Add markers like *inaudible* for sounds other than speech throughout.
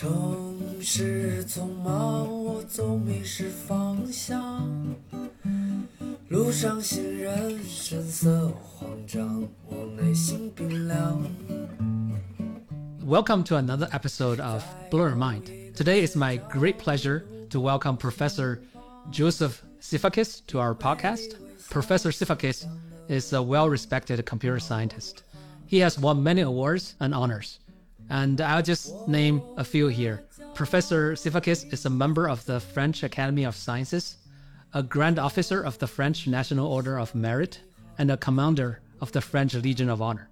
城市匆忙，我总迷失方向。路上行人神色慌张，我内心冰凉。Welcome to another episode of Blow Your Mind. Today is my great pleasure to welcome Professor Joseph Sifakis to our podcast. Professor Sifakis is a well respected computer scientist. He has won many awards and honors. And I'll just name a few here. Professor Sifakis is a member of the French Academy of Sciences, a Grand Officer of the French National Order of Merit, and a Commander of the French Legion of Honor.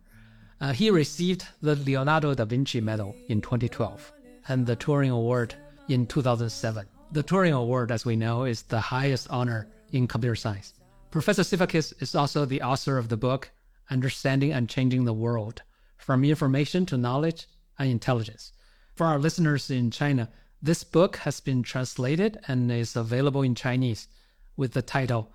Uh, he received the Leonardo da Vinci Medal in 2012 and the Turing Award in 2007. The Turing Award, as we know, is the highest honor in computer science. Professor Sifakis is also the author of the book Understanding and Changing the World From Information to Knowledge and Intelligence. For our listeners in China, this book has been translated and is available in Chinese with the title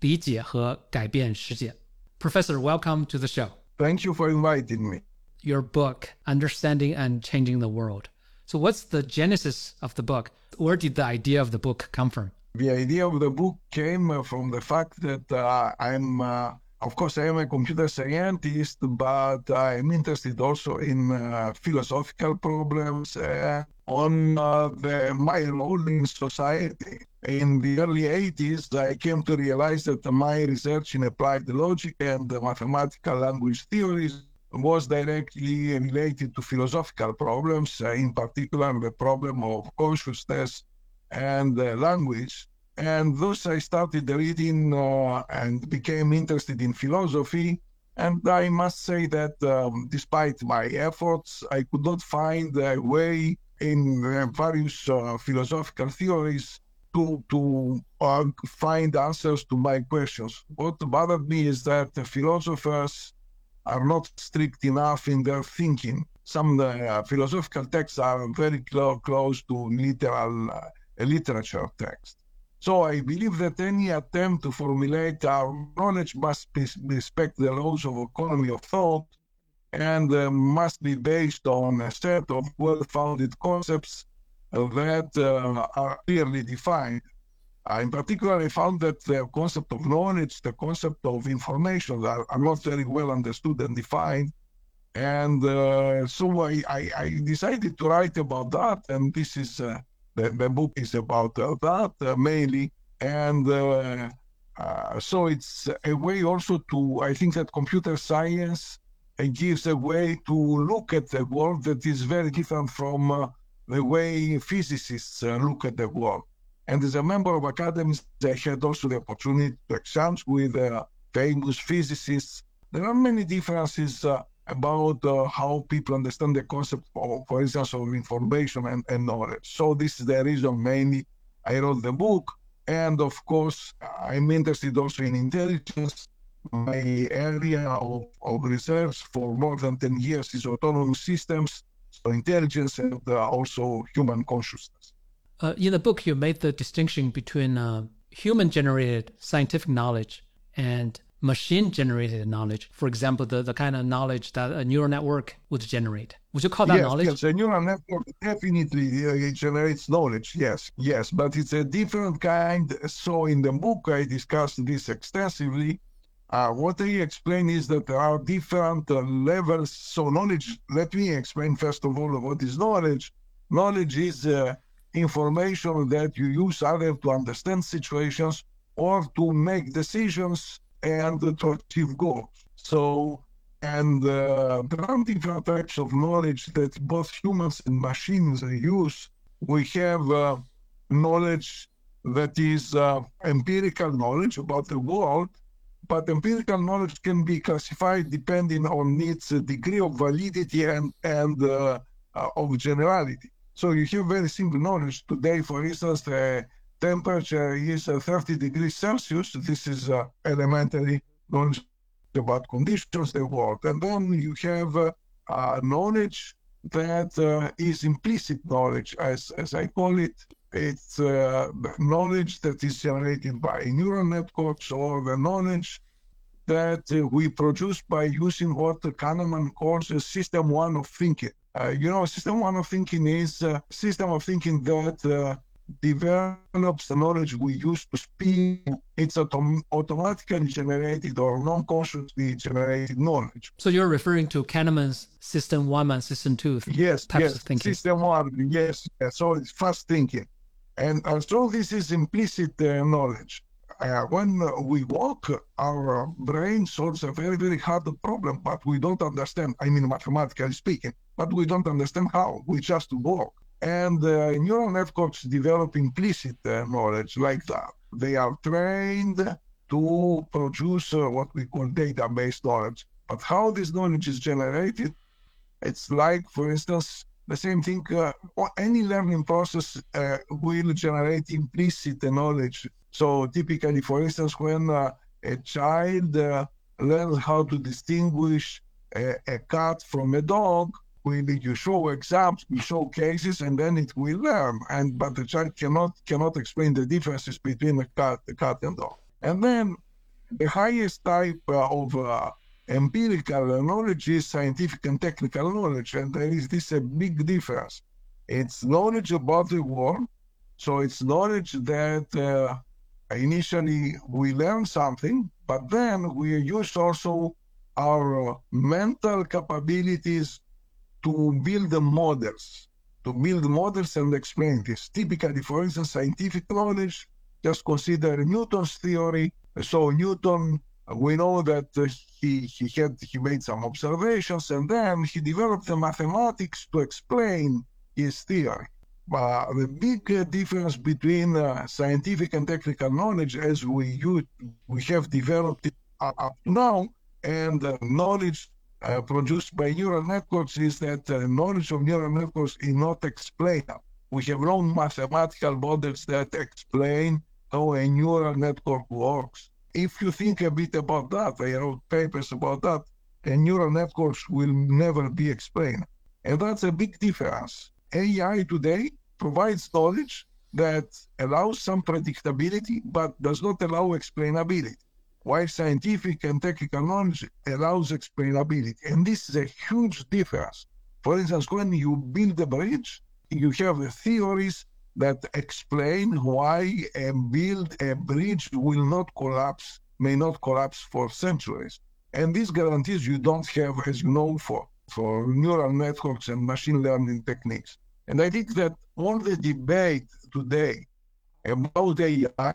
理解和改变世界. Professor, welcome to the show Thank you for inviting me. your book, Understanding and Changing the World. So, what's the genesis of the book? Where did the idea of the book come from? The idea of the book came uh, from the fact that uh, I'm, uh, of course, I am a computer scientist, but I'm interested also in uh, philosophical problems uh, on uh, the, my role in society. In the early 80s, I came to realize that my research in applied logic and mathematical language theories was directly related to philosophical problems, uh, in particular the problem of consciousness and uh, language. And thus I started reading uh, and became interested in philosophy. And I must say that um, despite my efforts, I could not find a way in uh, various uh, philosophical theories to, to uh, find answers to my questions. What bothered me is that the philosophers are not strict enough in their thinking. Some uh, philosophical texts are very clo- close to literal uh, literature text. So I believe that any attempt to formulate our knowledge must respect the laws of economy of thought and uh, must be based on a set of well-founded concepts that uh, are clearly defined. In particular, I found that the concept of knowledge, the concept of information are, are not very well understood and defined. And uh, so I, I, I decided to write about that, and this is uh, the, the book is about that uh, mainly. And uh, uh, so it's a way also to, I think that computer science gives a way to look at the world that is very different from the way physicists look at the world. And as a member of academies, I had also the opportunity to exchange with famous physicists. There are many differences uh, about uh, how people understand the concept, of, for instance, of information and, and knowledge. So this is the reason mainly I wrote the book. And of course, I'm interested also in intelligence. My area of, of research for more than 10 years is autonomous systems, so intelligence and uh, also human consciousness. Uh, in the book, you made the distinction between uh, human generated scientific knowledge and machine generated knowledge. For example, the, the kind of knowledge that a neural network would generate. Would you call that yes, knowledge? yes, a neural network definitely uh, it generates knowledge. Yes, yes, but it's a different kind. So in the book, I discussed this extensively. Uh, what I explain is that there are different uh, levels. So knowledge. Let me explain first of all what is knowledge. Knowledge is uh, information that you use either to understand situations or to make decisions and the to achieve goals. So and uh, there are different types of knowledge that both humans and machines use. We have uh, knowledge that is uh, empirical knowledge about the world, but empirical knowledge can be classified depending on its degree of validity and, and uh, uh, of generality. So you have very simple knowledge. Today, for instance, the temperature is uh, 30 degrees Celsius. This is uh, elementary knowledge about conditions they world. And then you have uh, knowledge that is implicit knowledge, as, as I call it. It's uh, knowledge that is generated by neural networks or the knowledge that uh, we produce by using what Kahneman calls a system one of thinking. Uh, you know, system one of thinking is a system of thinking that develops the knowledge we use to speak. It's autom- automatically generated or non-consciously generated knowledge. So you're referring to Kahneman's system one and system two Yes, types yes. of thinking. System one, yes. So it's fast thinking. And so this is implicit uh, knowledge. Uh, when uh, we walk, our brain solves a very, very hard problem, but we don't understand. I mean, mathematically speaking, but we don't understand how. We just walk. And neural networks develop implicit uh, knowledge like that. They are trained to produce uh, what we call database knowledge. But how this knowledge is generated, it's like, for instance, the same thing. Uh, any learning process uh, will generate implicit knowledge. So typically, for instance, when uh, a child learns how to distinguish a, a cat from a dog, when you show examples, you show cases, and then it will learn. And but the child cannot cannot explain the differences between the cat, the cat and dog. And then the highest type uh, of uh, empirical knowledge is scientific and technical knowledge, and there is this a big difference. It's knowledge about the world, so it's knowledge that uh, initially we learn something, but then we use also our mental capabilities to build the models, to build models and explain this. Typically, for instance, scientific knowledge, just consider Newton's theory. So Newton, we know that uh, he he had he made some observations and then he developed the mathematics to explain his theory. Uh, the big uh, difference between uh, scientific and technical knowledge, as we use, we have developed it up now, and knowledge uh, produced by neural networks is that uh, knowledge of neural networks is not explainable. We have no mathematical models that explain how a neural network works. If you think a bit about that, I wrote papers about that, and neural networks will never be explained. And that's a big difference. AI today provides knowledge that allows some predictability, but does not allow explainability while scientific and technical knowledge allows explainability. And this is a huge difference. For instance, when you build a bridge, you have the theories that explain why a build a bridge will not collapse, may not collapse for centuries. And these guarantees you don't have, as you know, for, for neural networks and machine learning techniques. And I think that all the debate today about AI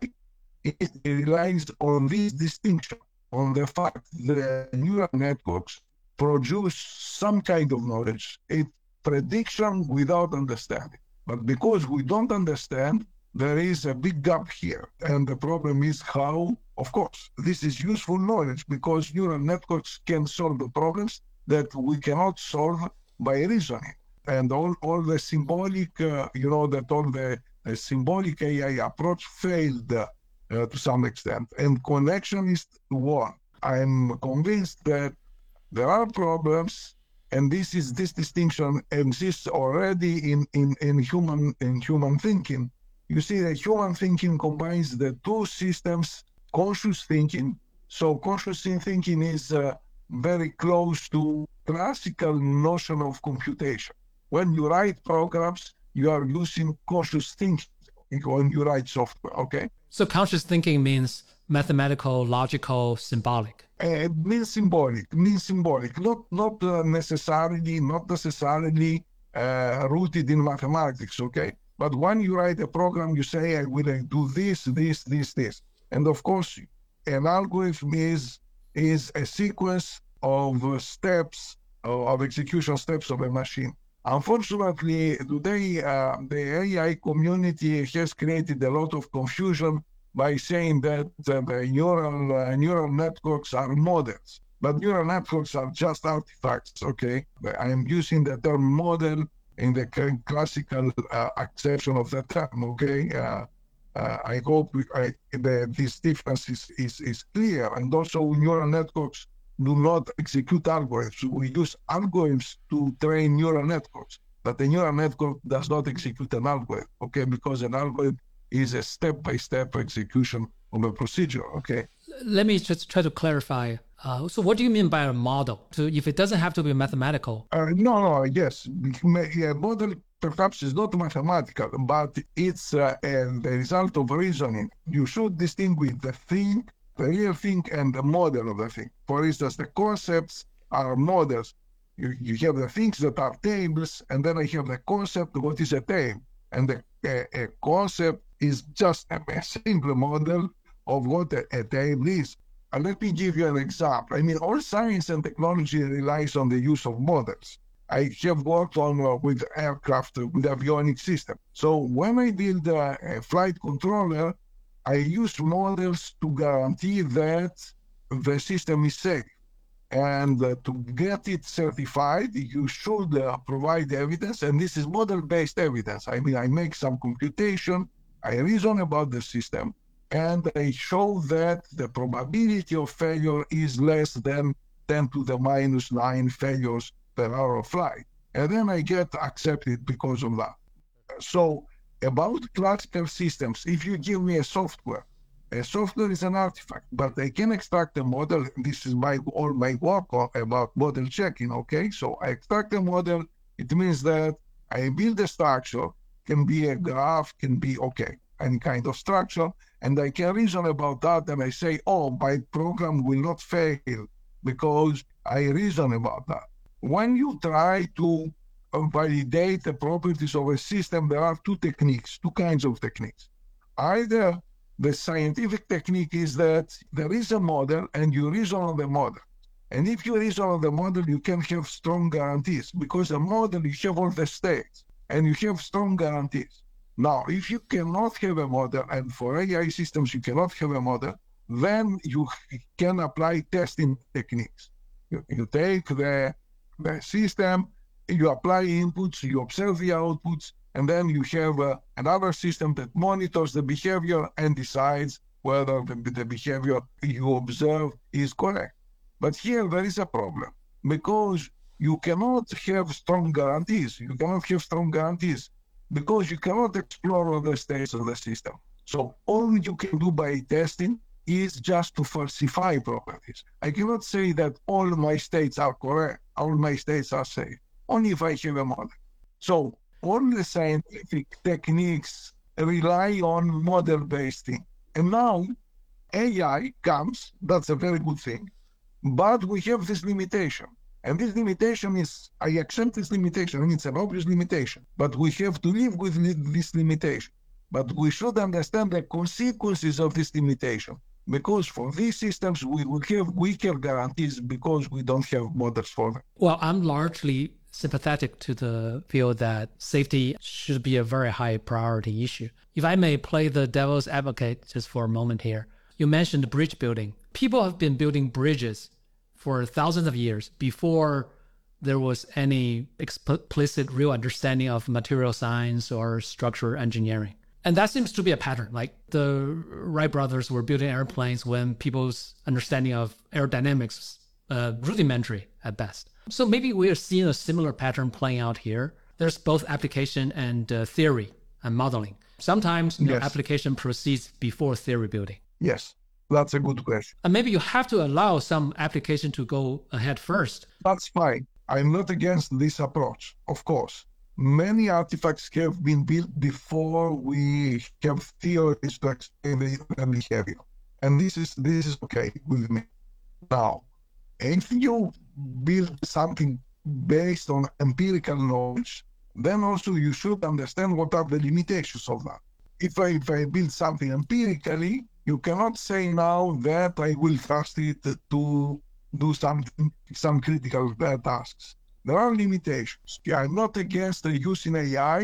it relies on this distinction, on the fact that neural networks produce some kind of knowledge, a prediction without understanding. But because we don't understand, there is a big gap here. And the problem is how, of course, this is useful knowledge because neural networks can solve the problems that we cannot solve by reasoning. And all, all the symbolic, uh, you know, that all the, the symbolic AI approach failed uh, to some extent. And connectionist one. I'm convinced that there are problems, and this is this distinction exists already in, in, in human in human thinking. You see that human thinking combines the two systems, conscious thinking. So conscious thinking is uh, very close to classical notion of computation. When you write programs, you are using conscious thinking when you write software, okay? So conscious thinking means mathematical, logical, symbolic. It means symbolic, means symbolic, not not uh, necessarily, not necessarily uh, rooted in mathematics, okay? But when you write a program, you say, I will do this, this, this, this. And of course, an algorithm is, is a sequence of steps, of execution steps of a machine. Unfortunately, today uh, the AI community has created a lot of confusion by saying that uh, the neural uh, neural networks are models, but neural networks are just artifacts. Okay, I am using the term model in the classical uh, acception of the term. Okay. Uh, uh, I hope I, the, this difference is, is, is clear. And also, neural networks do not execute algorithms. We use algorithms to train neural networks, but the neural network does not execute an algorithm, okay? Because an algorithm is a step-by-step execution of a procedure, okay? let me just try to clarify. Uh, so, what do you mean by a model? So, if it doesn't have to be mathematical? Uh, no, no, yes. A model perhaps is not mathematical, but it's uh, the result of reasoning. You should distinguish the thing, the real thing, and the model of the thing. For instance, the concepts are models. You, you have the things that are tables, and then I have the concept, what is a table. And the, a, a concept is just a, simple model of what a, a table is. And let me give you an example. I mean, all science and technology relies on the use of models. I have worked on uh, with aircraft with avionic system. So when I build a flight controller, I use models to guarantee that the system is safe. And uh, to get it certified, you should uh, provide evidence, and this is model-based evidence. I mean, I make some computation, I reason about the system, and I show that the probability of failure is less than 10 to the minus 9 failures per hour of flight. And then I get accepted because of that. So, about classical systems, if you give me a software, a software is an artifact, but I can extract a model. This is my all my work about model checking. Okay, so I extract a model. It means that I build a structure, can be a graph, can be okay, any kind of structure, and I can reason about that. And I say, oh, my program will not fail because I reason about that. When you try to Oh, validate the properties of a system, there are two techniques, two kinds of techniques. Either the scientific technique is that there is a model and you reason on the model. And if you reason on the model, you can have strong guarantees because a model, you have all the states and you have strong guarantees. Now, if you cannot have a model, and for AI systems you cannot have a model, then you can apply testing techniques. You, you take the, the system, you apply inputs, you observe the outputs, and then you have uh, another system that monitors the behavior and decides whether the, the behavior you observe is correct. But here there is a problem because you cannot have strong guarantees. You cannot have strong guarantees because you cannot explore other states of the system. So all you can do by testing is just to falsify properties. I cannot say that all my states are correct, all my states are safe, only if I have a model. So all the scientific techniques rely on model-based thing. And now AI comes, that's a very good thing, but we have this limitation. And this limitation is, I accept this limitation, and it's an obvious limitation, but we have to live with this limitation. But we should understand the consequences of this limitation, because for these systems, we will have weaker guarantees because we don't have models for them. Well, I'm largely sympathetic to the view that safety should be a very high priority issue. If I may play the devil's advocate just for a moment here, you mentioned bridge building. People have been building bridges for thousands of years before there was any explicit real understanding of material science or structural engineering. And that seems to be a pattern. Like the Wright brothers were building airplanes when people's understanding of aerodynamics uh, rudimentary at best. So maybe we are seeing a similar pattern playing out here. There's both application and uh, theory and modeling. Sometimes yes. know, application proceeds before theory building. Yes, that's a good question. And maybe you have to allow some application to go ahead first. That's fine. I'm not against this approach, of course. Many artifacts have been built before we have theories to explain the behavior. And this is this is okay with me. Now, if you build something based on empirical knowledge, then also you should understand what are the limitations of that. If I, if I build something empirically, you cannot say now that I will trust it to do something, some critical tasks. There are limitations. I'm not against using AI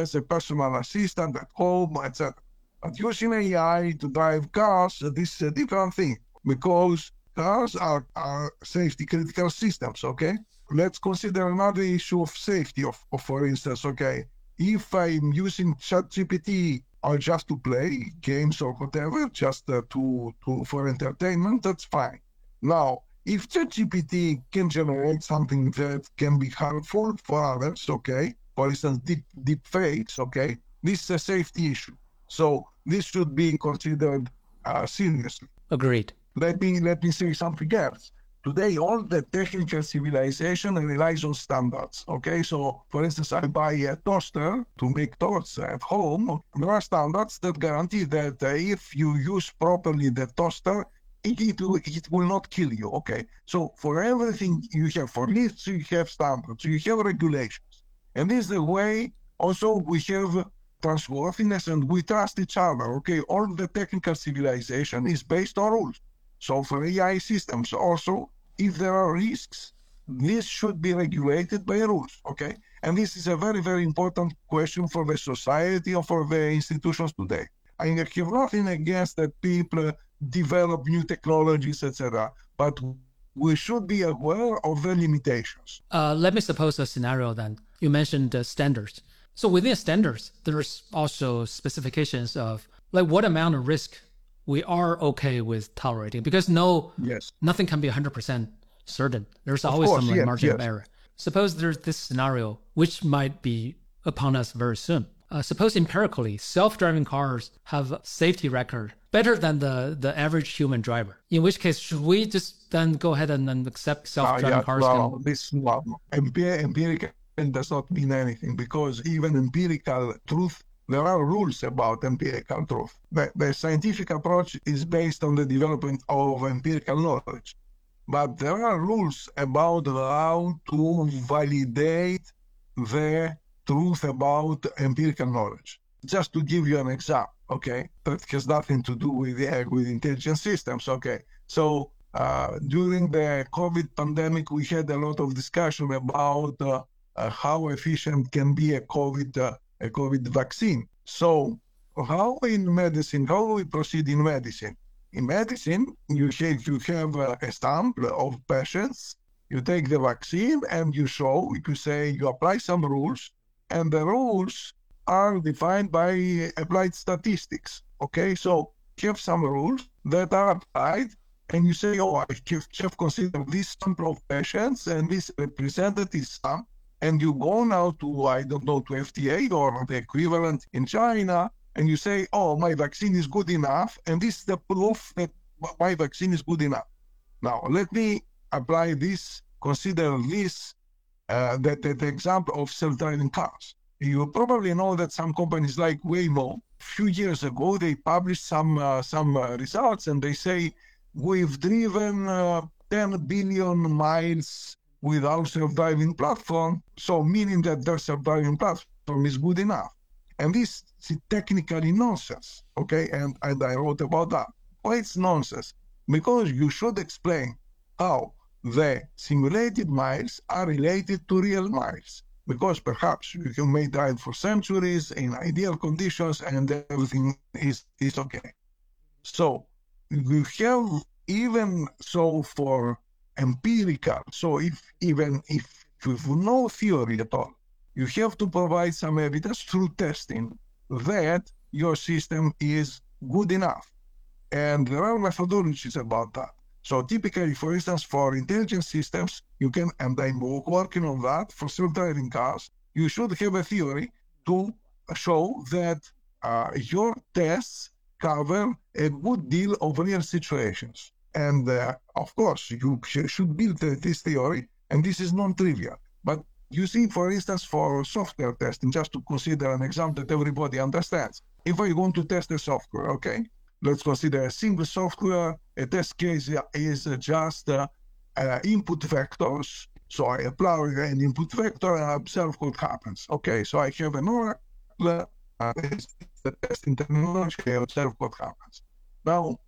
as a personal assistant at home, etc. But using AI to drive cars, this is a different thing because cars are, are safety critical systems, okay? Let's consider another issue of safety, of, of for instance, okay? If I'm using ChatGPT or just to play games or whatever, just uh, to, to for entertainment, that's fine. Now, if ChatGPT can generate something that can be harmful for others, okay, for instance, deep, deep fakes, okay, this is a safety issue. So this should be considered uh, seriously. Agreed. Let me let me say something else. Today, all the technical civilization relies on standards. Okay, so for instance, I buy a toaster to make toasts at home. There are standards that guarantee that uh, if you use properly the toaster, it, it, will, it will not kill you. Okay, so for everything you have, for lifts, you have standards, you have regulations. And this is the way also we have trustworthiness and we trust each other. Okay, all the technical civilization is based on rules. So for AI systems also, if there are risks, this should be regulated by rules, okay? And this is a very, very important question for the society or for the institutions today. I have nothing against that people develop new technologies, etc. But we should be aware of the limitations. Uh, let me suppose a scenario then. You mentioned uh, standards. So within standards, there's also specifications of like what amount of risk we are okay with tolerating because no, yes, nothing can be 100% certain. There's always course, some like, yes, margin yes. of error. Suppose there's this scenario which might be upon us very soon. Uh, suppose empirically, self-driving cars have a safety record better than the, the average human driver. In which case, should we just then go ahead and, and accept Uh, self-driving yeah, cars? well, can- this well, empi- empirical does not mean anything because even empirical truth, there are rules about empirical truth. The, the scientific approach is based on the development of empirical knowledge, but there are rules about how to validate the truth about empirical knowledge. Just to give you an example, okay, that has nothing to do with the with intelligent systems, okay. So uh, during the COVID pandemic, we had a lot of discussion about uh, uh, how efficient can be a COVID uh, COVID vaccine. So how in medicine, how we proceed in medicine? In medicine, you have you have a sample of patients. You take the vaccine and you show. You say you apply some rules, and the rules are defined by applied statistics. Okay, so you have some rules that are applied and you say, oh, I have, considered this sample of patients and this representative sum, and you go now to, I don't know, to FDA or the equivalent in China, and you say, oh, my vaccine is good enough, and this is the proof that my vaccine is good enough. Now, let me apply this, consider this, uh, that, that example of self-driving cars. You probably know that some companies like Waymo, a few years ago, they published some uh, some uh, results, and they say we've driven uh, 10 billion miles with our self-driving platform. So meaning that their self-driving platform is good enough. And this is technically nonsense. Okay, and, and I wrote about that. Why it's nonsense? Because you should explain how the simulated miles are related to real miles because perhaps you may drive for centuries in ideal conditions and everything is, is okay. So you have even so for empirical, so if even if with no theory at all, you have to provide some evidence through testing that your system is good enough. And there are methodologies about that. So typically, for instance, for intelligent systems, you can, and I'm working on that for self-driving cars, you should have a theory to show that uh, your tests cover a good deal of real situations. And uh, of course, you sh- should build this theory, and this is non-trivial. But you see, for instance, for software testing, just to consider an example that everybody understands. If I want to test a software, okay, let's consider a single software. A test case is just uh, uh, input vectors. So I apply an input vector and observe what happens. Okay, so I have an oracle, uh, the testing terminology, observe what happens. Now,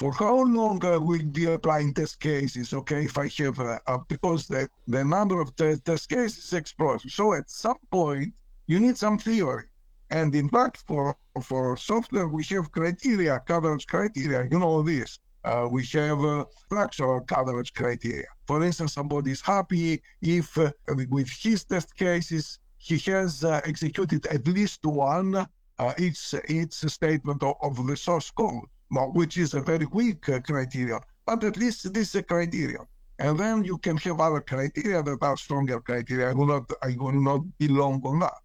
for how long I will be applying test cases, okay, if I have, because the, the number of te- test cases explodes. So at some point, you need some theory. And in fact, for, for software, we have criteria, coverage criteria. You know this. Uh, we have uh, structural coverage criteria. For instance, somebody is happy if uh, with his test cases, he has uh, executed at least one uh, each, each statement of, of the source code, which is a very weak uh, criterion. But at least this is a criterion. And then you can have other criteria that are stronger criteria. I will not, I will not be long on that.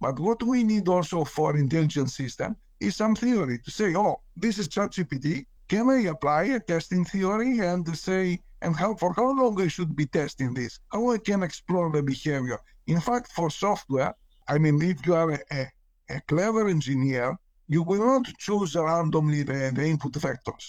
But what we need also for intelligent system is some theory to say, oh, this is ChatGPT. can I apply a testing theory and say, and how for how long I should be testing this? How I can explore the behavior? In fact, for software, I mean, if you are a, a, a clever engineer, you will not choose randomly the, the input vectors.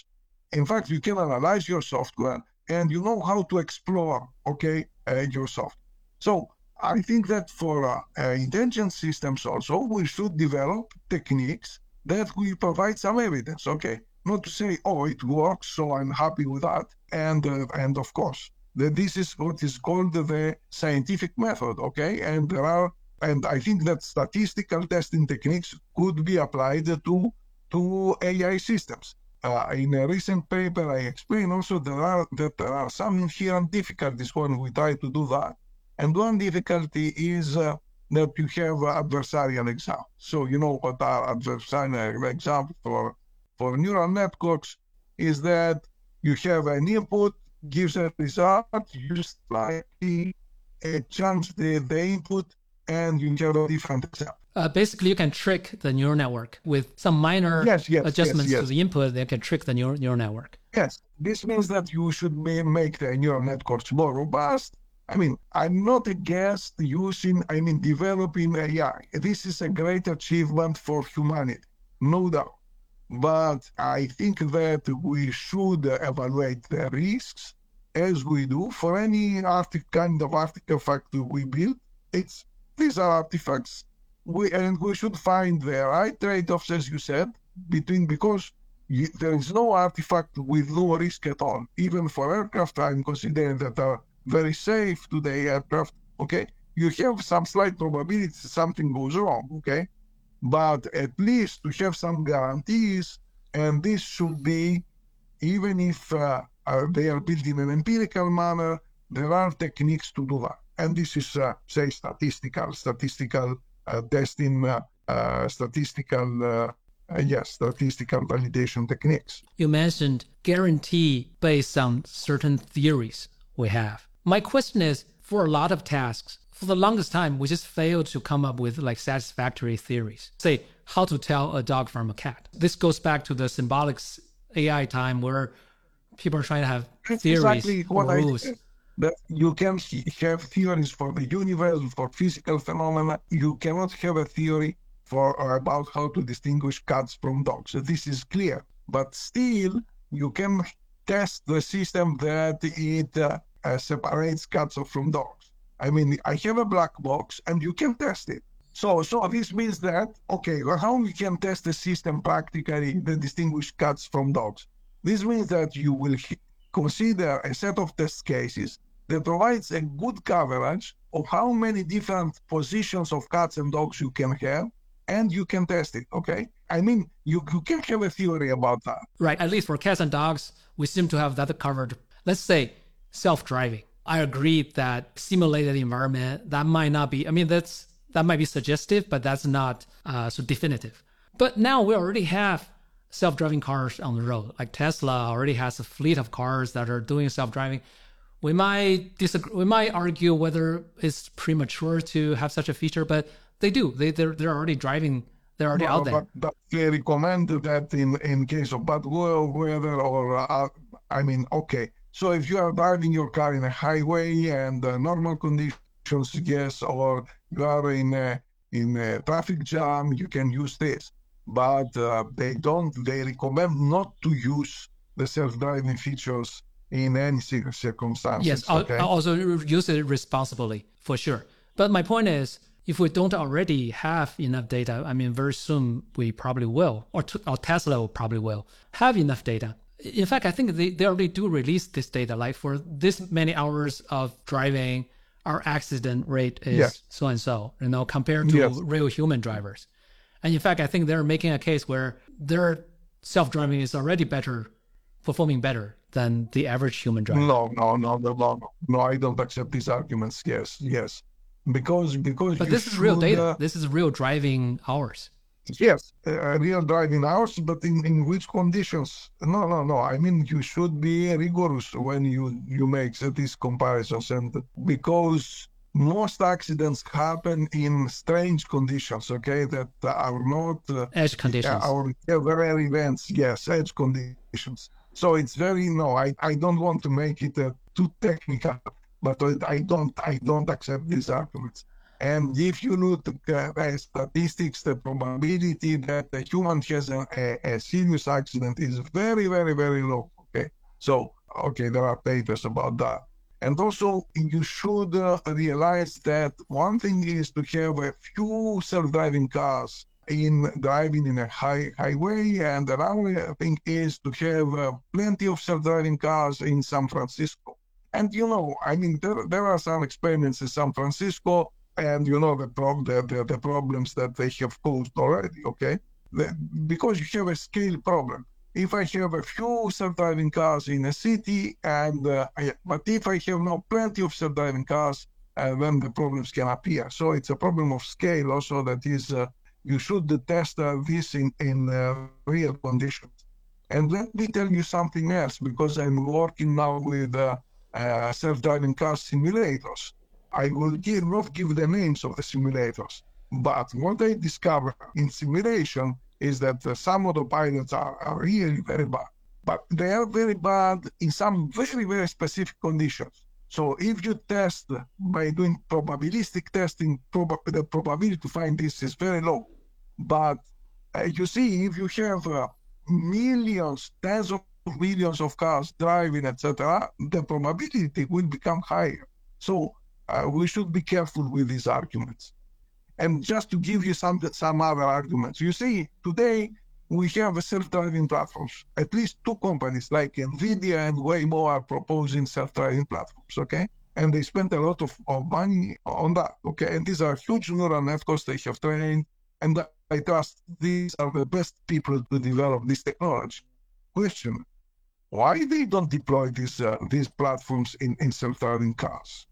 In fact, you can analyze your software and you know how to explore, okay, uh, your software. So I think that for uh, uh, intelligent systems also, we should develop techniques that will provide some evidence, okay? Not to say, oh, it works, so I'm happy with that. And, uh, and of course, that this is what is called the scientific method, okay? And there are, and I think that statistical testing techniques could be applied to, to AI systems. Uh, in a recent paper, I explain also there are that there are some inherent difficulties when we try to do that, and one difficulty is uh, that you have adversarial example. So you know what are adversarial example for for neural networks is that you have an input gives a result, you slightly change the, the input, and you different. Uh, basically, you can trick the neural network with some minor yes, yes, adjustments yes, to the input. They can trick the neural, neural network. Yes, this means that you should make the neural networks more robust. I mean, I'm not against using, I mean, developing AI. This is a great achievement for humanity, no doubt. But I think that we should evaluate the risks as we do for any kind of artifact we build. It's these are artifacts we and we should find the right trade-offs, as you said, between because you, there is no artifact with no risk at all. Even for aircraft, I'm considering that are very safe today aircraft. Okay, you have some slight probability something goes wrong. Okay, but at least to have some guarantees, and this should be even if uh, uh, they are built in an empirical manner, there are techniques to do that. And this is, uh, say, statistical, statistical uh, testing uh, uh, statistical yes, statistical validation techniques. You mentioned guarantee based on certain theories we have. My question is for a lot of tasks, for the longest time, we just failed to come up with like satisfactory theories. Say, how to tell a dog from a cat. This goes back to the symbolic AI time where people are trying to have theories exactly rules. I, that you can have theories for the universe, for physical phenomena. You cannot have a theory for or about how to distinguish cats from dogs. This is clear. But still, you can test the system that it uh, uh, separates cats from dogs. I mean, I have a black box, and you can test it. So, so this means that okay, well, how we can test the system practically that distinguish cats from dogs? This means that you will consider a set of test cases that provides a good coverage of how many different positions of cats and dogs you can have, and you can test it. Okay, I mean you you can have a theory about that. Right. At least for cats and dogs, we seem to have that covered. Let's say self-driving. I agree that simulated environment that might not be. I mean that's that might be suggestive, but that's not uh, so definitive. But now we already have self-driving cars on the road. Like Tesla already has a fleet of cars that are doing self-driving. We might disagree. We might argue whether it's premature to have such a feature, but they do. They they're, they're already driving. They're already well, out there. But, but they recommend that in in case of bad weather or uh, I mean, okay. So if you are driving your car in a highway and uh, normal conditions, yes, or you are in a, in a traffic jam, you can use this but uh, they don't. They recommend not to use the self-driving features in any circumstances. Yes, okay? also use it responsibly for sure. But my point is, if we don't already have enough data, I mean, very soon we probably will, or, or Tesla will probably will have enough data. In fact, I think they, they already do release this data. Like for this many hours of driving, our accident rate is yes. so and so, you know, compared to yes. real human drivers. And in fact, I think they're making a case where their self-driving is already better, performing better than the average human driver. No, no, no, no, no, no. I don't accept these arguments. Yes, yes, because because. But this is real data. Uh, this is real driving hours. Yes, uh, real driving hours, but in, in which conditions? No, no, no. I mean, you should be rigorous when you you make these comparisons, and because most accidents happen in strange conditions, okay, that are not uh, edge conditions. our rare events. Yes, edge conditions. So it's very no. I, I don't want to make it uh, too technical, but I don't I don't accept these arguments. And if you look at uh, statistics, the probability that a human has a, a, a, serious accident is very, very, very low. Okay. So, okay, there are papers about that. And also, you should uh, realize that one thing is to have a few self-driving cars in driving in a high highway, and another thing is to have uh, plenty of self-driving cars in San Francisco. And you know, I mean, there, there are some experiments in San Francisco, and you know the, the, the, the problems that they have caused already. Okay, the, because you have a scale problem if I have a few self-driving cars in a city, and uh, I, but if I have now plenty of self-driving cars, uh, then the problems can appear. So it's a problem of scale also that is uh, you should test uh, this in in uh, real conditions. And let me tell you something else because I'm working now with uh, self-driving car simulators. I will give, not give the names of the simulators, but what I discovered in simulation is that some autopilots are, are really very bad, but they are very bad in some very, very specific conditions. So if you test by doing probabilistic testing, prob- the probability to find this is very low. But uh, you see, if you have uh, millions, tens of millions of cars driving, etc., the probability will become higher. So uh, we should be careful with these arguments. And just to give you some some other arguments, you see, today we have self-driving platforms. At least two companies like NVIDIA and Waymo are proposing self-driving platforms, okay? And they spend a lot of, of money on that, okay? And these are huge neural networks they have trained. And I trust these are the best people to develop this technology. Question, why they don't deploy these, uh, these platforms in, in self-driving cars?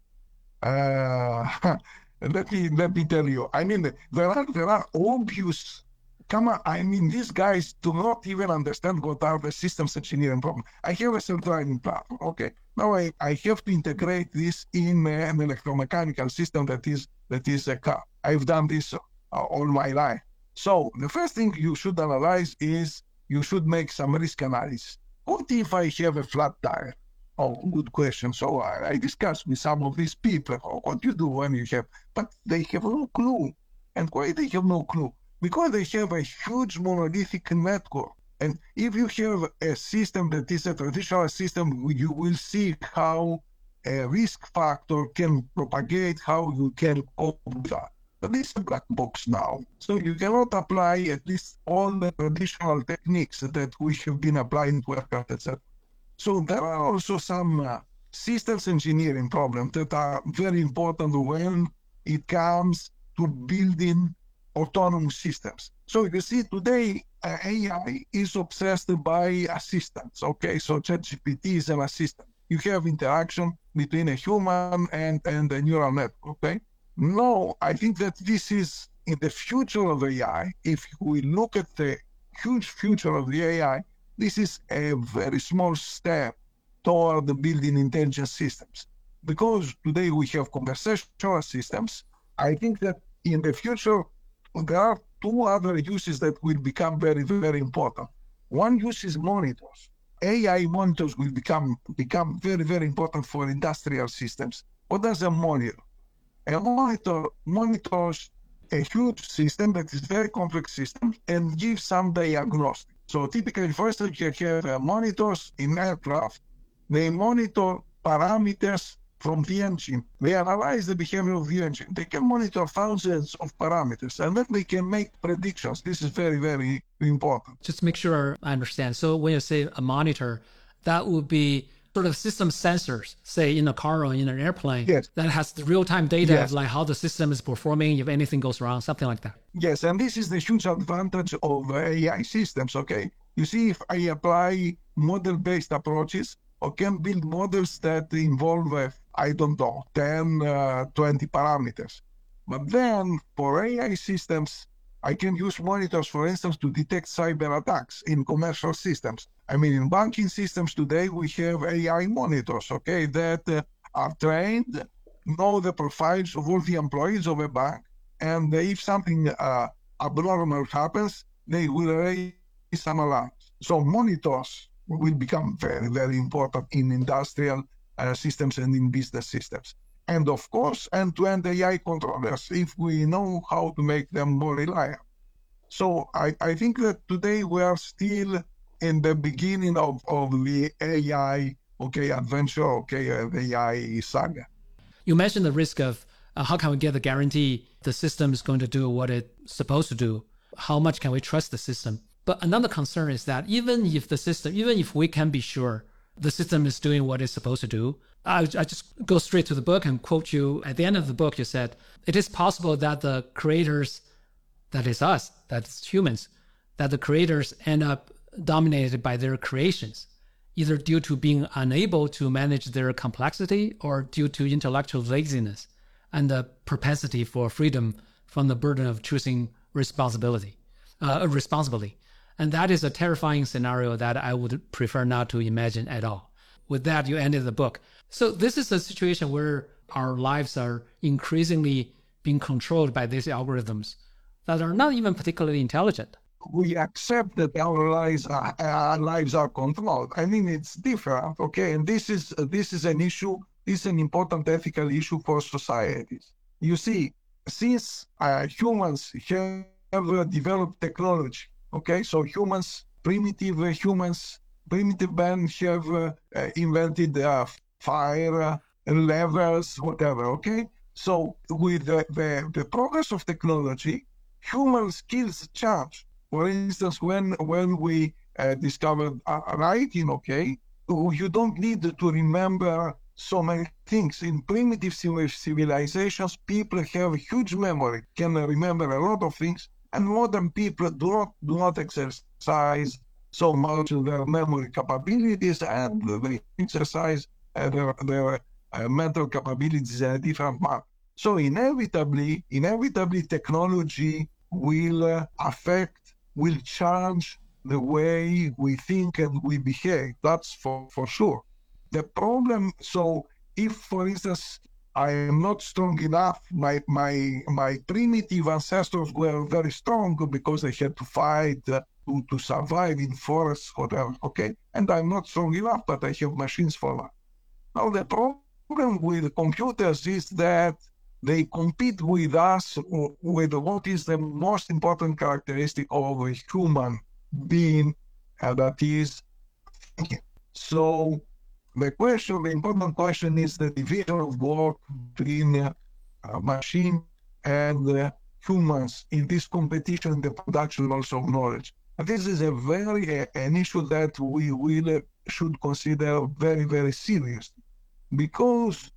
Uh, *laughs* let me let me tell you. I mean, there are there are obvious. Come on, I mean, these guys do not even understand what are the systems engineering problem. I have a self-driving platform. Okay, now I, I have to integrate this in an electromechanical system that is that is a car. I've done this uh, all my life. So the first thing you should analyze is you should make some risk analysis. What if I have a flat tire? Oh, good question. So I, I discussed with some of these people oh, what you do when you have, but they have no clue. And why they have no clue? Because they have a huge monolithic network. And if you have a system that is a traditional system, you will see how a risk factor can propagate, how you can cope with that. But it's a black box now. So you cannot apply at least all the traditional techniques that we have been applying to aircraft, etc. So there are also some uh, systems engineering problems that are very important when it comes to building autonomous systems. So you see, today uh, AI is obsessed by assistants. Okay, so ChatGPT is an assistant. You have interaction between a human and, and a neural network. Okay, no, I think that this is in the future of AI. If we look at the huge future of the AI, this is a very small step toward building intelligent systems. Because today we have conversational systems, I think that in the future there are two other uses that will become very, very important. One use is monitors. AI monitors will become become very, very important for industrial systems. What does a monitor? A monitor monitors a huge system that is very complex system and gives some diagnostic. So typically, first you have uh, monitors in aircraft. They monitor parameters from the engine. They analyze the behavior of the engine. They can monitor thousands of parameters and then they can make predictions. This is very, very important. Just make sure I understand. So when you say a monitor, that would be sort of system sensors, say in a car or in an airplane, yes. that has the real time data yes. of like how the system is performing, if anything goes wrong, something like that. Yes, and this is the huge advantage of AI systems. Okay, you see, if I apply model based approaches, or can build models that involve, uh, I don't know, 10, uh, 20 parameters. But then for AI systems, I can use monitors, for instance, to detect cyber attacks in commercial systems. I mean, in banking systems today, we have AI monitors, okay, that uh, are trained know the profiles of all the employees of a bank, and if something uh, abnormal happens, they will raise some alarms. So monitors will become very, very important in industrial uh, systems and in business systems. And of course, end-to-end AI controllers, if we know how to make them more reliable. So I, I think that today we are still in the beginning of, of the AI, okay, adventure, okay, uh, the AI saga. You mentioned the risk of uh, how can we get the guarantee the system is going to do what it's supposed to do? How much can we trust the system? But another concern is that even if the system, even if we can be sure the system is doing what it's supposed to do, I, I just go straight to the book and quote you at the end of the book. You said, It is possible that the creators, that is us, that's humans, that the creators end up dominated by their creations, either due to being unable to manage their complexity or due to intellectual laziness and the propensity for freedom from the burden of choosing responsibility, uh. And that is a terrifying scenario that I would prefer not to imagine at all. With that, you ended the book. So this is a situation where our lives are increasingly being controlled by these algorithms that are not even particularly intelligent. We accept that our lives are, our lives are controlled. I mean, it's different, okay? And this is this is an issue. This is an important ethical issue for societies. You see, since uh, humans have developed technology, okay, so humans, primitive humans, primitive men have uh, invented uh, fire, levers, whatever, okay? So with the, the, the progress of technology, human skills change. For instance, when when we uh, discovered uh, writing, okay, you don't need to remember so many things. In primitive civilizations, people have huge memory, can remember a lot of things, and modern people do not do not exercise so much their memory capabilities, and they exercise uh, their, their uh, mental capabilities in a different manner. So inevitably, inevitably, technology will uh, affect, will change the way we think and we behave. That's for, for sure. The problem, so if, for instance, I am not strong enough, my, my, my primitive ancestors were very strong because they had to fight uh, to, to survive in forests, whatever, okay? And I'm not strong enough, but I have machines for that. Now, the problem with computers is that they compete with us with what is the most important characteristic of a human being, and that is thinking. So the question, the important question is the division of work between uh, machine and humans in this competition, the production also of knowledge. And this is a very an issue that we uh, should consider very very serious, because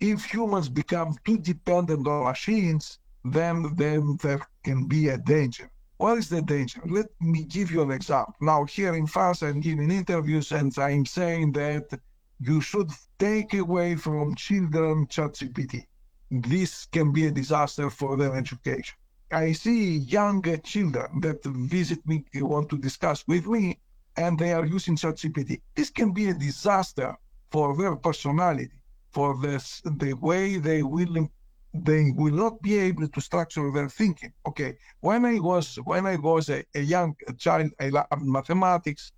if humans become too dependent on machines, then, then there can be a danger. What is the danger? Let me give you an example. Now, here in France, I'm giving interviews and I'm saying that you should take away from children ChatGPT. This can be a disaster for their education. I see young children that visit me, want to discuss with me, and they are using ChatGPT. This can be a disaster for their personality for this the way they will they will not be able to structure their thinking. Okay, when I was when I was a, a young child, I loved mathematics,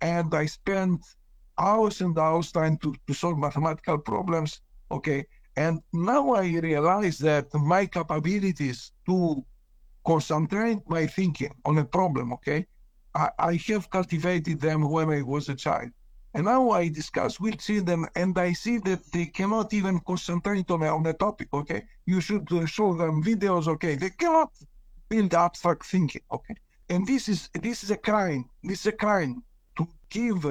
and I spent hours and hours trying to, to solve mathematical problems. Okay, and now I realize that my capabilities to concentrate my thinking on a problem, okay, I, I have cultivated them when I was a child. And now I discuss with children and I see that they cannot even concentrate on a, on a topic, okay? You should uh, show them videos, okay? They cannot build abstract thinking, okay? And this is this is a crime. This is a crime to give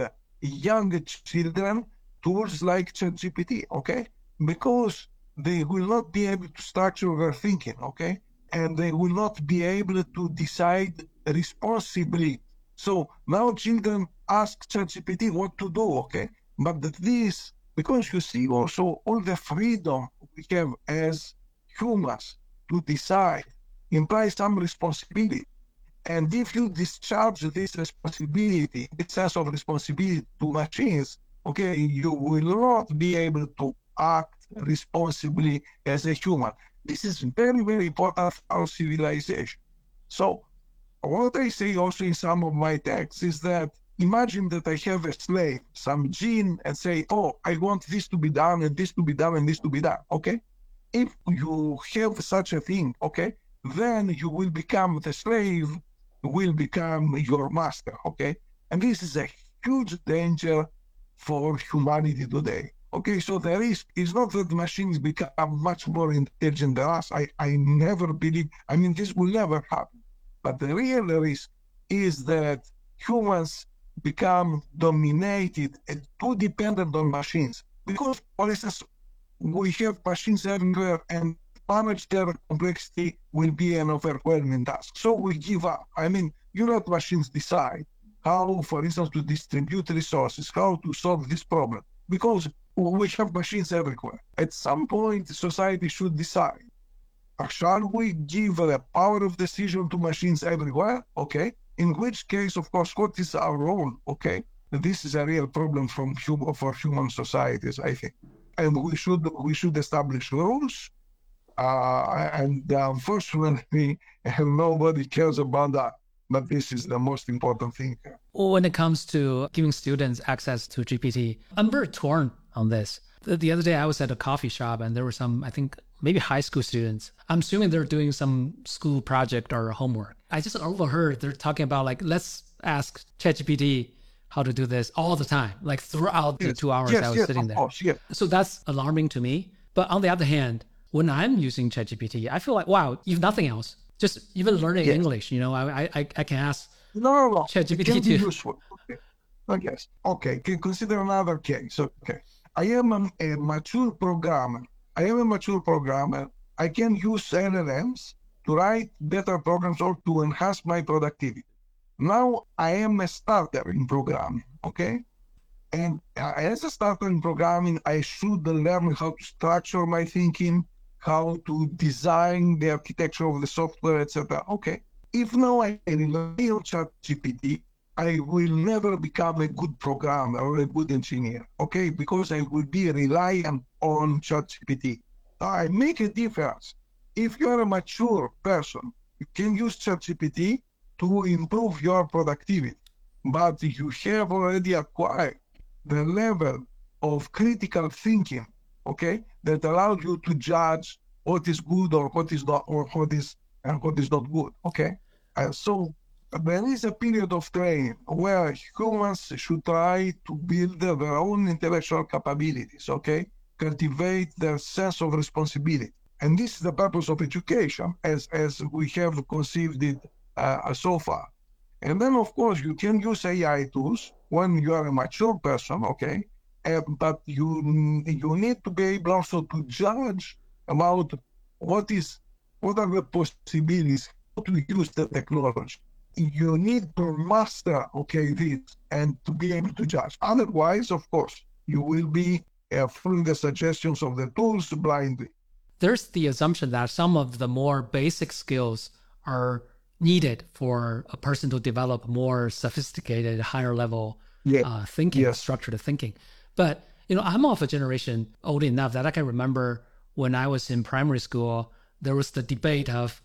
young children tools like ChatGPT, okay? Because they will not be able to structure their thinking, okay? And they will not be able to decide responsibly so now children ask ChatGPT what to do, okay? But this, because you see also all the freedom we have as humans to decide implies some responsibility. And if you discharge this responsibility, this sense of responsibility to machines, okay, you will not be able to act responsibly as a human. This is very, very important for our civilization. So, what I say also in some of my texts is that imagine that I have a slave, some gene, and say, oh, I want this to be done, and this to be done, and this to be done. Okay? If you have such a thing, okay, then you will become the slave, will become your master. Okay? And this is a huge danger for humanity today. Okay, so the risk is not that machines become much more intelligent than us. I, I never believe, I mean, this will never happen. But the real risk is that humans become dominated and too dependent on machines. Because, for instance, we have machines everywhere and manage their complexity will be an overwhelming task. So we give up. I mean, you let machines decide how, for instance, to distribute resources, how to solve this problem. Because we have machines everywhere. At some point, society should decide uh, shall we give the power of decision to machines everywhere? Okay. In which case, of course, what is our role? Okay. This is a real problem from hum- for human societies, I think. And we should we should establish rules. Uh, and unfortunately, *laughs* nobody cares about that. But this is the most important thing. When it comes to giving students access to GPT, I'm very torn on this. The, the other day, I was at a coffee shop and there were some, I think, maybe high school students. I'm assuming they're doing some school project or homework. I just overheard they're talking about like, let's ask ChatGPT how to do this all the time, like throughout yes. the two hours yes, I was yes, sitting there. Course. So that's alarming to me. But on the other hand, when I'm using ChatGPT, I feel like, wow, if nothing else, just even learning English, you know, I, I, I can ask no, no, no. ChatGPT to. Useful. Okay. I guess. Okay, consider another case. Okay. I am a, a mature programmer I am a mature programmer. I can use LLMs to write better programs or to enhance my productivity. Now I am a starter in programming, okay? And uh, as a starter in programming, I should learn how to structure my thinking, how to design the architecture of the software, etc. Okay. If now I rely on ChatGPT, I will never become a good programmer or a good engineer, okay? Because I will be reliant on ChatGPT. I make a difference. If you're a mature person, you can use ChatGPT to improve your productivity, but you have already acquired the level of critical thinking, okay, that allows you to judge what is good or what is not, or what is and what is not good, okay? And so there is a period of training where humans should try to build their own intellectual capabilities, okay? Cultivate their sense of responsibility. And this is the purpose of education as, as we have conceived it uh, so far. And then, of course, you can use AI tools when you are a mature person, okay? But you you need to be able also to judge about what is what are the possibilities to use the technology you need to master, okay, this and to be able to judge. Otherwise, of course, you will be uh, following the suggestions of the tools blindly. There's the assumption that some of the more basic skills are needed for a person to develop more sophisticated, higher level yeah. uh, thinking, yes. structured thinking. But you know, I'm of a generation old enough that I can remember when I was in primary school, there was the debate of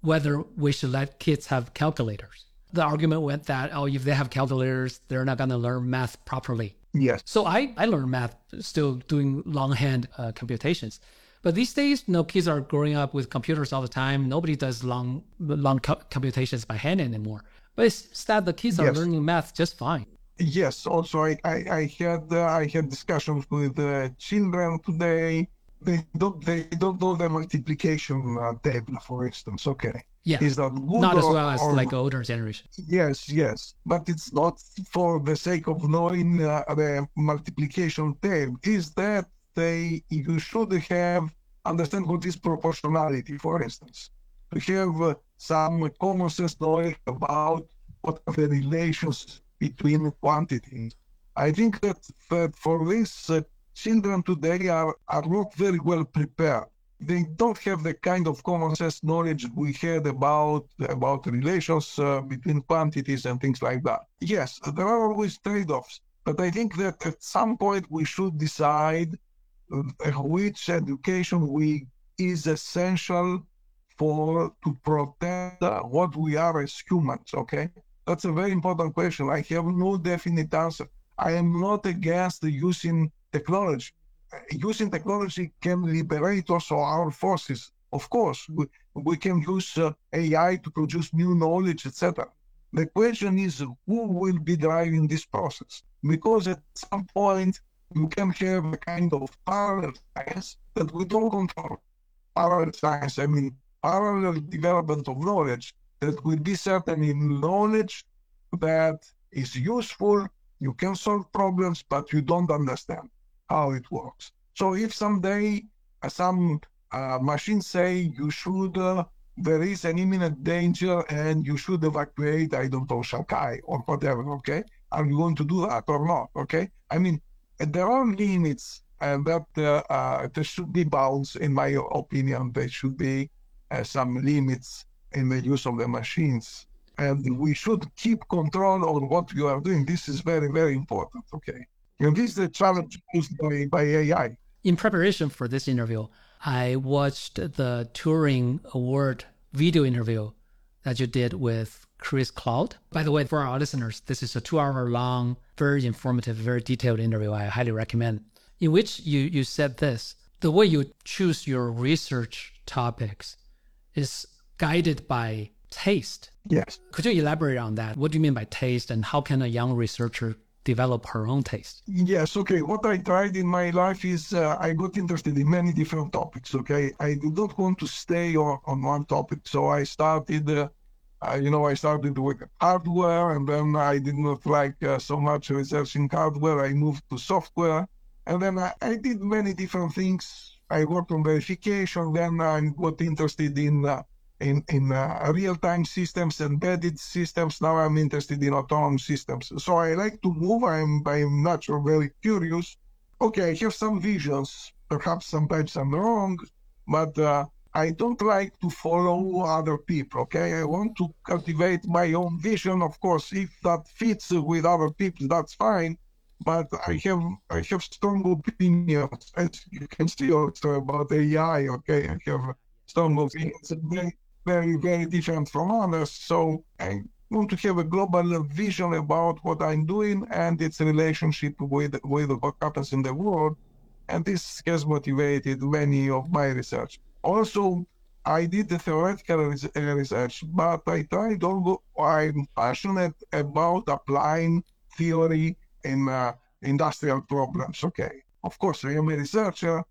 whether we should let kids have calculators. The argument went that, oh, if they have calculators, they're not going to learn math properly. Yes. So I, I learned math still doing longhand uh, computations. But these days, you know, kids are growing up with computers all the time. Nobody does long long co- computations by hand anymore. But it's that the kids are learning math just fine. Yes. Also, I I, I had uh, I had discussions with uh, children today they don't they don't know the multiplication uh, table, for instance. Okay. Yeah. Is that good not as well as or, like older generation. Yes, yes, but it's not for the sake of knowing uh, the multiplication table. Is that they you should have understand what is proportionality, for instance, to have uh, some common sense knowledge about what are the relations between quantities. I think that, that for this uh, children today are, are not very well prepared. They don't have the kind of common sense knowledge we had about about relations uh, between quantities and things like that. Yes, there are always trade-offs, but I think that at some point we should decide uh, which education we is essential for to protect uh, what we are as humans. Okay, that's a very important question. I have no definite answer. I am not against using technology. Using technology can liberate also our forces. Of course, we, we can use uh, AI to produce new knowledge, etc. The question is who will be driving this process? Because at some point you can have a kind of parallel science that we don't control. Parallel science, I mean parallel development of knowledge that will be certainly knowledge that is useful, you can solve problems, but you don't understand how it works. So if someday uh, some uh, machines say you should uh, there is an imminent danger and you should evacuate, I don't know, Shanghai or whatever, okay? Are you going to do that or not, okay? I mean, there are limits and that uh, uh, there should be bounds, in my opinion. There should be uh, some limits in the use of the machines. And we should keep control on what you are doing. This is very, very important, okay? And this is the challenge posed by, by AI. In preparation for this interview, I watched the Turing Award video interview that you did with Chris Cloud. By the way, for our listeners, this is a two hour long, very informative, very detailed interview. I highly recommend. In which you, you said this the way you choose your research topics is guided by taste. Yes. Could you elaborate on that? What do you mean by taste and how can a young researcher develop her own taste? Yes, okay. What I tried in my life is uh, I got interested in many different topics, okay? I did not want to stay on, on one topic, so I started, uh, uh, you know, I started with hardware, and then I did not like uh, so much researching hardware. I moved to software, and then I, I, did many different things. I worked on verification, then I got interested in uh, in, in uh, real-time systems, embedded systems. Now I'm interested in autonomous systems. So I like to move. I'm by nature very curious. Okay, I have some visions. Perhaps sometimes I'm wrong, but uh, I don't like to follow other people. Okay, I want to cultivate my own vision. Of course, if that fits with other people, that's fine. But I have I have strong opinions, as you can see also about AI. Okay, I have strong opinions very, very different from others. So I want to have a global vision about what I'm doing and its relationship with, with what happens in the world. And this has motivated many of my research. Also, I did the theoretical research, but I tried also, I'm passionate about applying theory in uh, industrial problems. Okay. Of course, I am a researcher,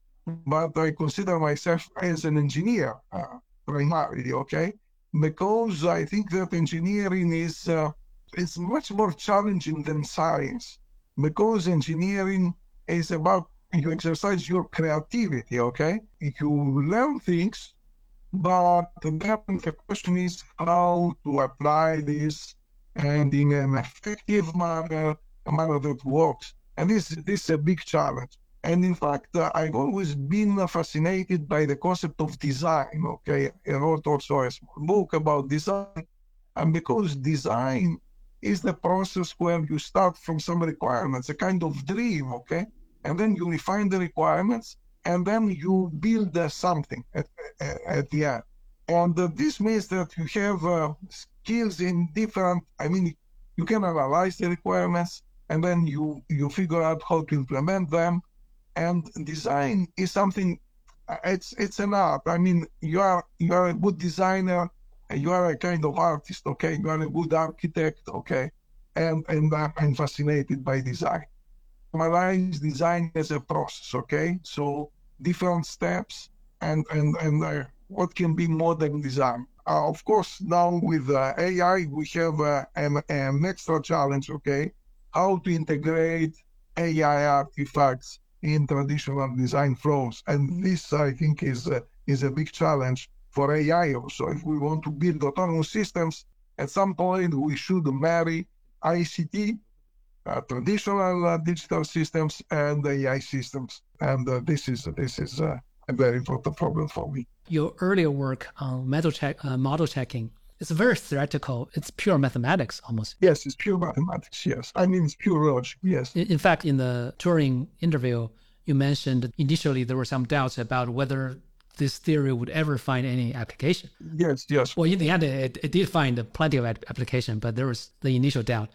but I consider myself as an engineer. Uh, primarily, okay? Because I think that engineering is uh, is much more challenging than science. Because engineering is about you exercise your creativity, okay? You learn things, but then the question is how to apply this and in an effective manner, a manner that works. And this this is a big challenge. And in fact, uh, I've always been fascinated by the concept of design. Okay, I wrote also a small book about design, and because design is the process where you start from some requirements, a kind of dream. Okay, and then you refine the requirements, and then you build uh, something at, at, the end. And uh, this means that you have uh, skills in different. I mean, you can analyze the requirements, and then you you figure out how to implement them and design is something uh, it's it's an art. I mean you are you are a good designer you are a kind of artist okay? You are a good architect okay? And and i'm fascinated by design. My life design as a process okay? So different steps and and and uh, what can be modern design. Uh, of course now with uh, ai we have uh, an, an extra challenge okay? How to integrate ai artifacts in traditional design flows. And this, I think, is a, is a big challenge for AI also. If we want to build autonomous systems, at some point we should marry ICT, uh, traditional uh, digital systems, and AI systems. And uh, this is this is uh, a very important problem for me. Your earlier work on check, uh, model checking it's very theoretical. It's pure mathematics almost. Yes, it's pure mathematics. Yes, I mean it's pure logic. Yes. In, in fact, in the Turing interview, you mentioned initially there were some doubts about whether this theory would ever find any application. Yes, yes. Well, in the end, it, it did find plenty of application, but there was the initial doubt.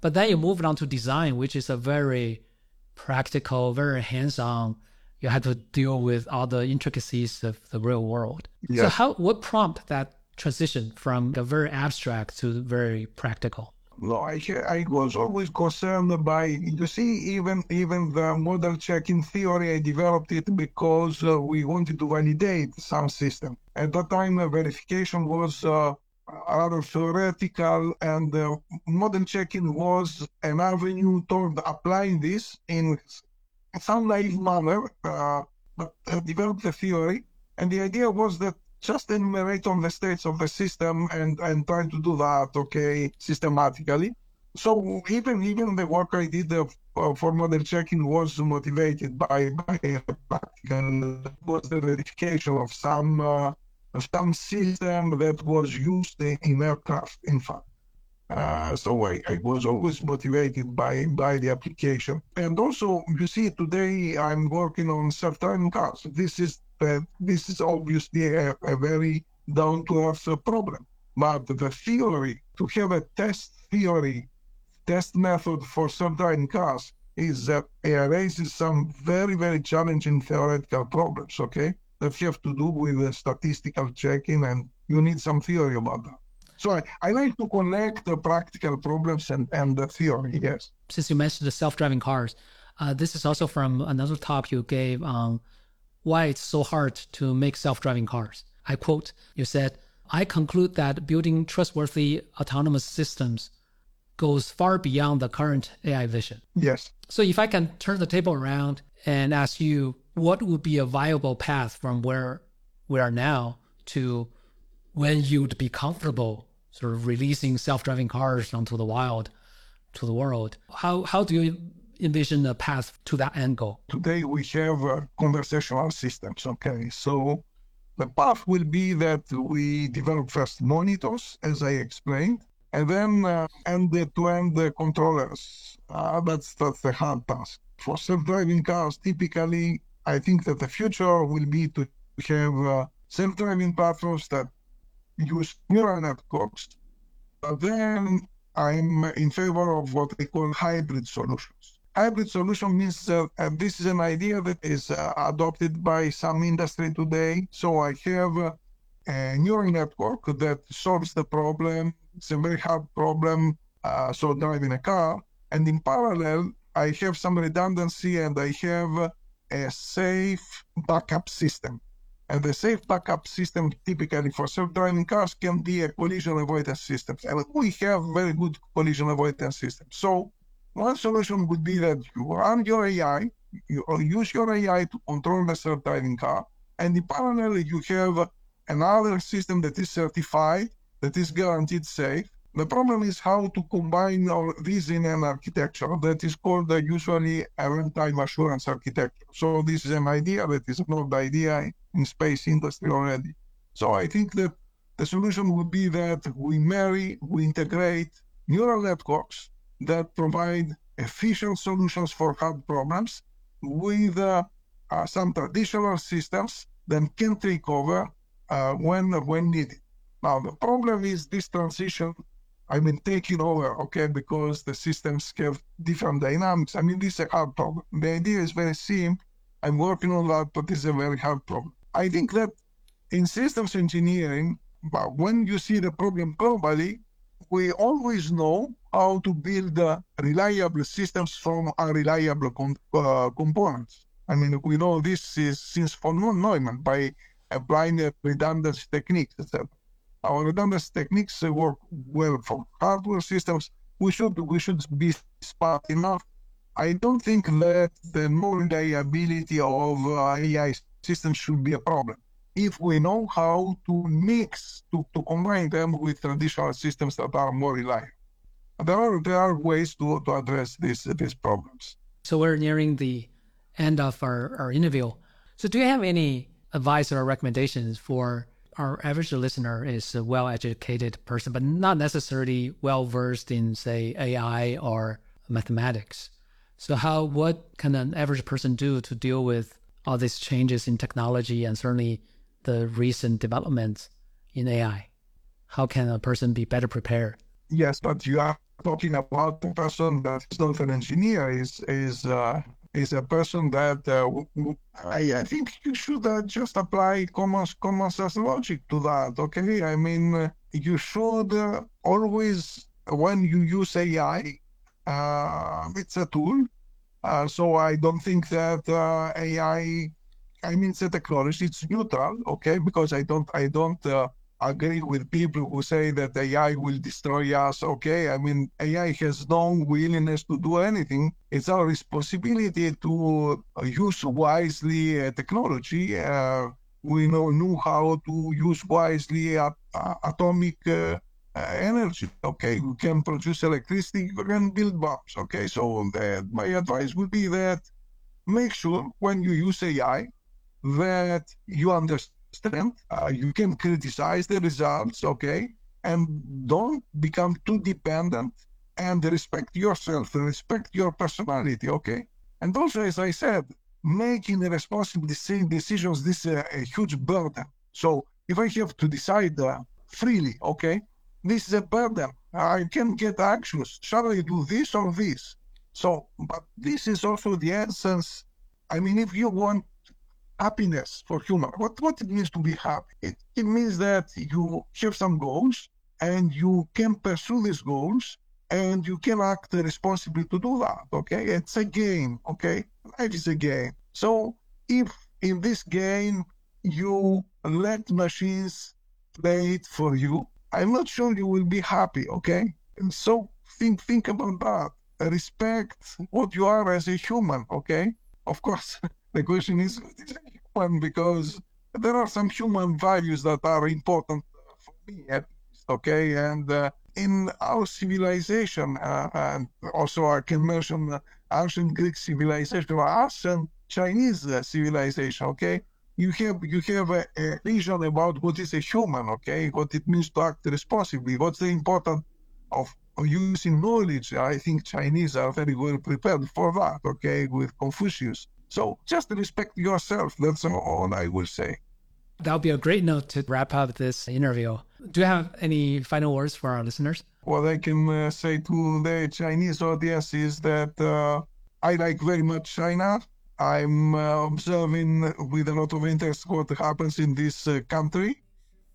But then you moved on to design, which is a very practical, very hands-on. You had to deal with all the intricacies of the real world. Yes. So, how what prompt that transition from the very abstract to very practical? No, I I was always concerned by you see even even the model checking theory I developed it because uh, we wanted to validate some system. At that time, uh, verification was uh, rather theoretical, and uh, model checking was an avenue toward applying this in some naive manner. Uh, but uh, developed the theory, and the idea was that just enumerate on the states of the system and, and try to do that, okay, systematically. So even even the work I did uh, for model checking was motivated by by practical was the verification of some uh, of some system that was used in aircraft. In fact, uh, so I, I was always motivated by by the application. And also, you see, today I'm working on self-driving cars. This is this is obviously a, a very down-to-earth problem. But the theory to have a test theory, test method for self-driving cars is that it raises some very very challenging theoretical problems. Okay, that have to do with the statistical checking, and you need some theory about that. So I, I like to connect the practical problems and, and the theory, yes. Since you mentioned the self-driving cars, uh, this is also from another talk you gave on why it's so hard to make self-driving cars. I quote, you said, I conclude that building trustworthy autonomous systems goes far beyond the current AI vision. Yes. So if I can turn the table around and ask you, what would be a viable path from where we are now to when you'd be comfortable sort of releasing self-driving cars onto the wild, to the world. How how do you envision a path to that end goal? Today we have conversational systems. Okay, so the path will be that we develop first monitors, as I explained, and then uh, end-to-end the controllers. Uh, that's that's the hard task. For self-driving cars, typically, I think that the future will be to have uh, self-driving platforms that use neural networks. But then I'm in favor of what they call hybrid solutions. Hybrid solution means uh, this is an idea that is uh, adopted by some industry today. So I have uh, a neural network that solves the problem. It's a very hard problem. Uh, so driving a car, and in parallel, I have some redundancy and I have a safe backup system. And the safe backup system, typically for self-driving cars, can be a collision avoidance system. And we have very good collision avoidance systems. So one solution would be that you run your AI, you use your AI to control the self-driving car, and in parallel you have another system that is certified, that is guaranteed safe. The problem is how to combine all these in an architecture that is called uh, usually a runtime assurance architecture. So this is an idea that is an old idea in space industry already. So I think that the solution would be that we marry, we integrate neural networks that provide efficient solutions for hard problems with uh, uh, some traditional systems that can take over uh, when when needed. Now the problem is this transition. I mean, taking over, okay, because the systems have different dynamics. I mean, this is a hard problem. The idea is very simple. I'm working on that, but it's a very hard problem. I think that in systems engineering, but when you see the problem globally, we always know how to build uh, reliable systems from unreliable com- uh, components. I mean, we know this is since von Neumann by applying uh, redundancy techniques, etc. Our redundancy techniques work well for hardware systems. We should we should be smart enough. I don't think that the non-reliability of uh, AI systems should be a problem if we know how to mix, to, to combine them with traditional systems that are more reliable. There are, there are ways to, to address these, these problems. So we're nearing the end of our, our interview. So do you have any advice or recommendations for our average listener is a well-educated person, but not necessarily well-versed in, say, AI or mathematics? So how what can an average person do to deal with all these changes in technology and certainly the recent developments in AI? How can a person be better prepared? Yes, but you are talking about a person that is not an engineer, is is uh, is a person that uh, I, think you should uh, just apply common common sense logic to that. Okay, I mean uh, you should uh, always when you use AI, uh, it's a tool. So I don't think that AI, I mean, it's a technology. It's neutral, okay? Because I don't, I don't uh, agree with people who say that AI will destroy us. Okay, I mean, AI has no willingness to do anything. It's our responsibility to use wisely uh, technology. Uh, we know knew how to use wisely atomic uh, energy. Okay, we can produce electricity, we can build bombs. Okay, so my advice would be that make sure when you use AI that you understand, uh, you can criticize the results. Okay, and don't become too dependent and respect yourself, respect your personality. Okay, and also as I said, making responsible decisions this is a, huge burden. So if I have to decide uh, freely, okay, this is a burden. I can get anxious. Shall I do this or this? So, but this is also the essence. I mean, if you want happiness for human, what, what it means to be happy? It, it means that you have some goals and you can pursue these goals and you can act responsibly to do that. Okay. It's a game. Okay. Life is a game. So if in this game you let machines play it for you, I'm not sure you will be happy, okay? And so think think about that. Respect what you are as a human, okay? Of course, *laughs* the question is *laughs* because there are some human values that are important for me, least, okay? And uh, in our civilization, uh, and also I can mention ancient Greek civilization, or ancient Chinese uh, civilization, okay? you have you have a, a, vision about what is a human, okay? What it means to act responsibly. What's the importance of, using knowledge? I think Chinese are very well prepared for that, okay? With Confucius. So just respect yourself. That's all I will say. That would be a great note to wrap up this interview. Do you have any final words for our listeners? What I can uh, say to the Chinese audience is that uh, I like very much China. I'm uh, observing with a lot of interest what happens in this uh, country,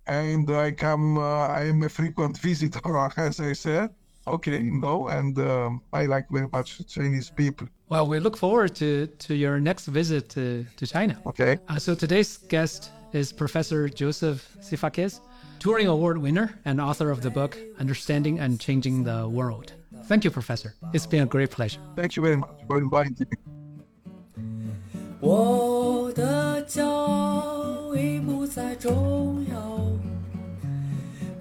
and I come. Uh, I am a frequent *laughs* visitor, as I said Okay, no, and um, I like very much Chinese people. Well, we look forward to to your next visit to, to China. Okay. Uh, so today's guest is Professor Joseph Sifakis, Turing Award winner and author of the book Understanding and Changing the World. Thank you, Professor. It's been a great pleasure. Thank you very much for inviting me. 我的骄傲已不再重要，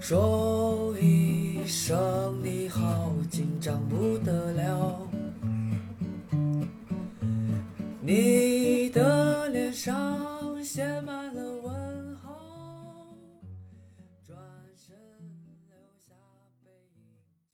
说 医生，你好，紧张不得了，你的脸上写满了。